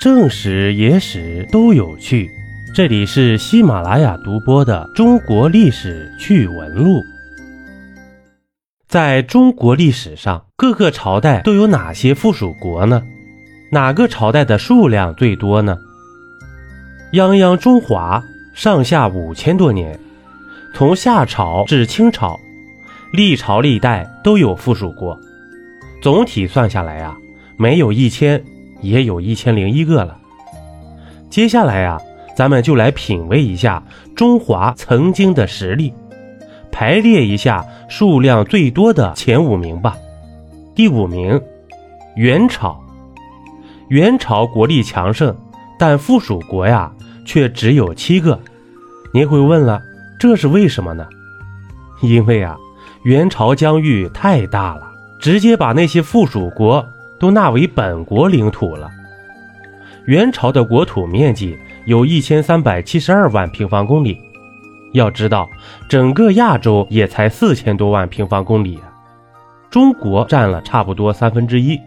正史、野史都有趣。这里是喜马拉雅独播的《中国历史趣闻录》。在中国历史上，各个朝代都有哪些附属国呢？哪个朝代的数量最多呢？泱泱中华，上下五千多年，从夏朝至清朝，历朝历代都有附属国。总体算下来呀，没有一千，也有一千零一个了。接下来呀，咱们就来品味一下中华曾经的实力，排列一下数量最多的前五名吧。第五名，元朝。元朝国力强盛，但附属国呀却只有七个。您会问了，这是为什么呢？因为啊，元朝疆域太大了。直接把那些附属国都纳为本国领土了。元朝的国土面积有一千三百七十二万平方公里，要知道整个亚洲也才四千多万平方公里，中国占了差不多三分之一。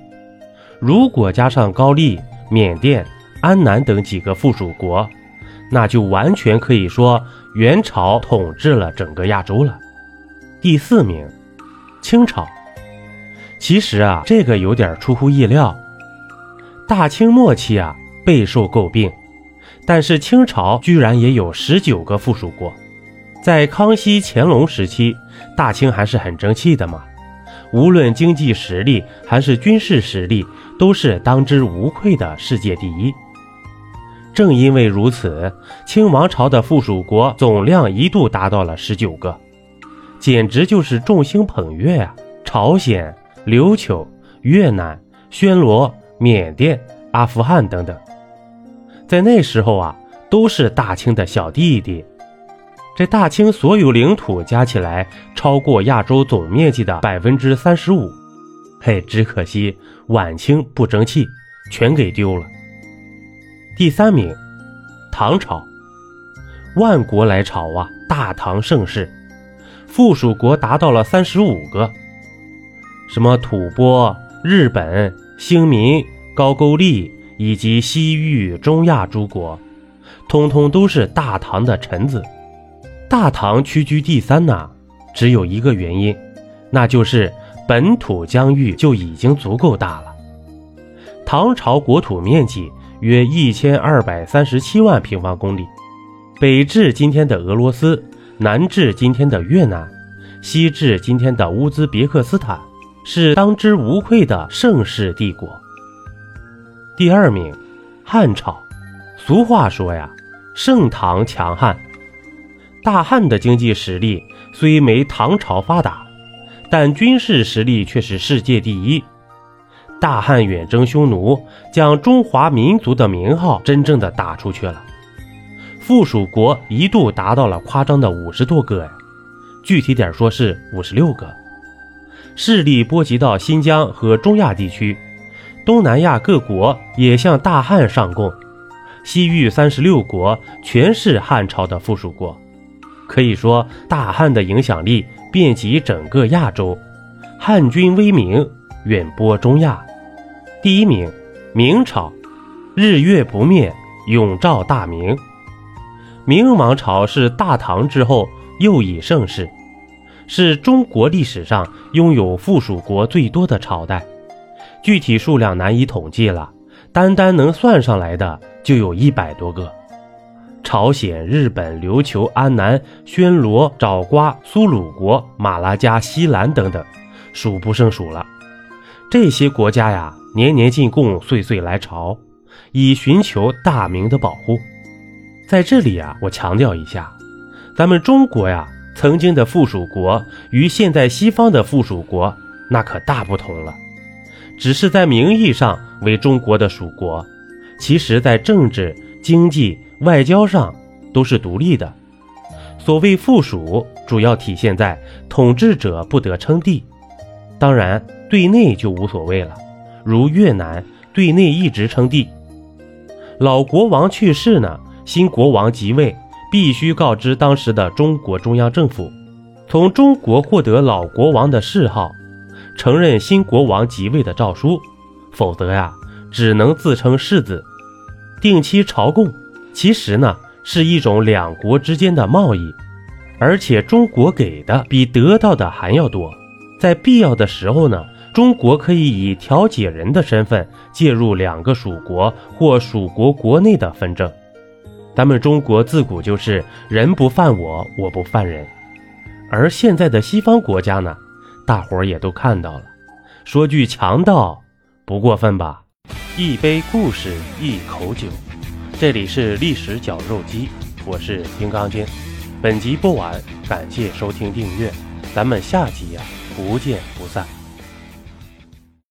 如果加上高丽、缅甸、安南等几个附属国，那就完全可以说元朝统治了整个亚洲了。第四名，清朝。其实啊，这个有点出乎意料。大清末期啊，备受诟病，但是清朝居然也有十九个附属国。在康熙、乾隆时期，大清还是很争气的嘛，无论经济实力还是军事实力，都是当之无愧的世界第一。正因为如此，清王朝的附属国总量一度达到了十九个，简直就是众星捧月啊！朝鲜。琉球、越南、暹罗、缅甸、阿富汗等等，在那时候啊，都是大清的小弟弟。这大清所有领土加起来超过亚洲总面积的百分之三十五。嘿，只可惜晚清不争气，全给丢了。第三名，唐朝。万国来朝啊，大唐盛世，附属国达到了三十五个。什么吐蕃、日本、兴民、高句丽以及西域、中亚诸国，通通都是大唐的臣子。大唐屈居第三呢，只有一个原因，那就是本土疆域就已经足够大了。唐朝国土面积约一千二百三十七万平方公里，北至今天的俄罗斯，南至今天的越南，西至今天的乌兹别克斯坦。是当之无愧的盛世帝国。第二名，汉朝。俗话说呀，盛唐强汉。大汉的经济实力虽没唐朝发达，但军事实力却是世界第一。大汉远征匈奴，将中华民族的名号真正的打出去了。附属国一度达到了夸张的五十多个呀，具体点说是五十六个。势力波及到新疆和中亚地区，东南亚各国也向大汉上贡，西域三十六国全是汉朝的附属国，可以说大汉的影响力遍及整个亚洲，汉军威名远播中亚。第一名，明朝，日月不灭，永照大明。明王朝是大唐之后又一盛世。是中国历史上拥有附属国最多的朝代，具体数量难以统计了，单单能算上来的就有一百多个。朝鲜、日本、琉球、安南、暹罗、爪瓜、苏鲁国、马拉加、西兰等等，数不胜数了。这些国家呀，年年进贡，岁岁来朝，以寻求大明的保护。在这里啊，我强调一下，咱们中国呀。曾经的附属国与现在西方的附属国那可大不同了，只是在名义上为中国的属国，其实在政治、经济、外交上都是独立的。所谓附属，主要体现在统治者不得称帝，当然对内就无所谓了，如越南对内一直称帝，老国王去世呢，新国王即位。必须告知当时的中国中央政府，从中国获得老国王的谥号，承认新国王即位的诏书，否则呀，只能自称世子。定期朝贡，其实呢是一种两国之间的贸易，而且中国给的比得到的还要多。在必要的时候呢，中国可以以调解人的身份介入两个属国或属国国内的纷争。咱们中国自古就是人不犯我，我不犯人。而现在的西方国家呢，大伙儿也都看到了，说句强盗不过分吧？一杯故事，一口酒，这里是历史绞肉机，我是金刚经。本集播完，感谢收听订阅，咱们下集呀。不见不散。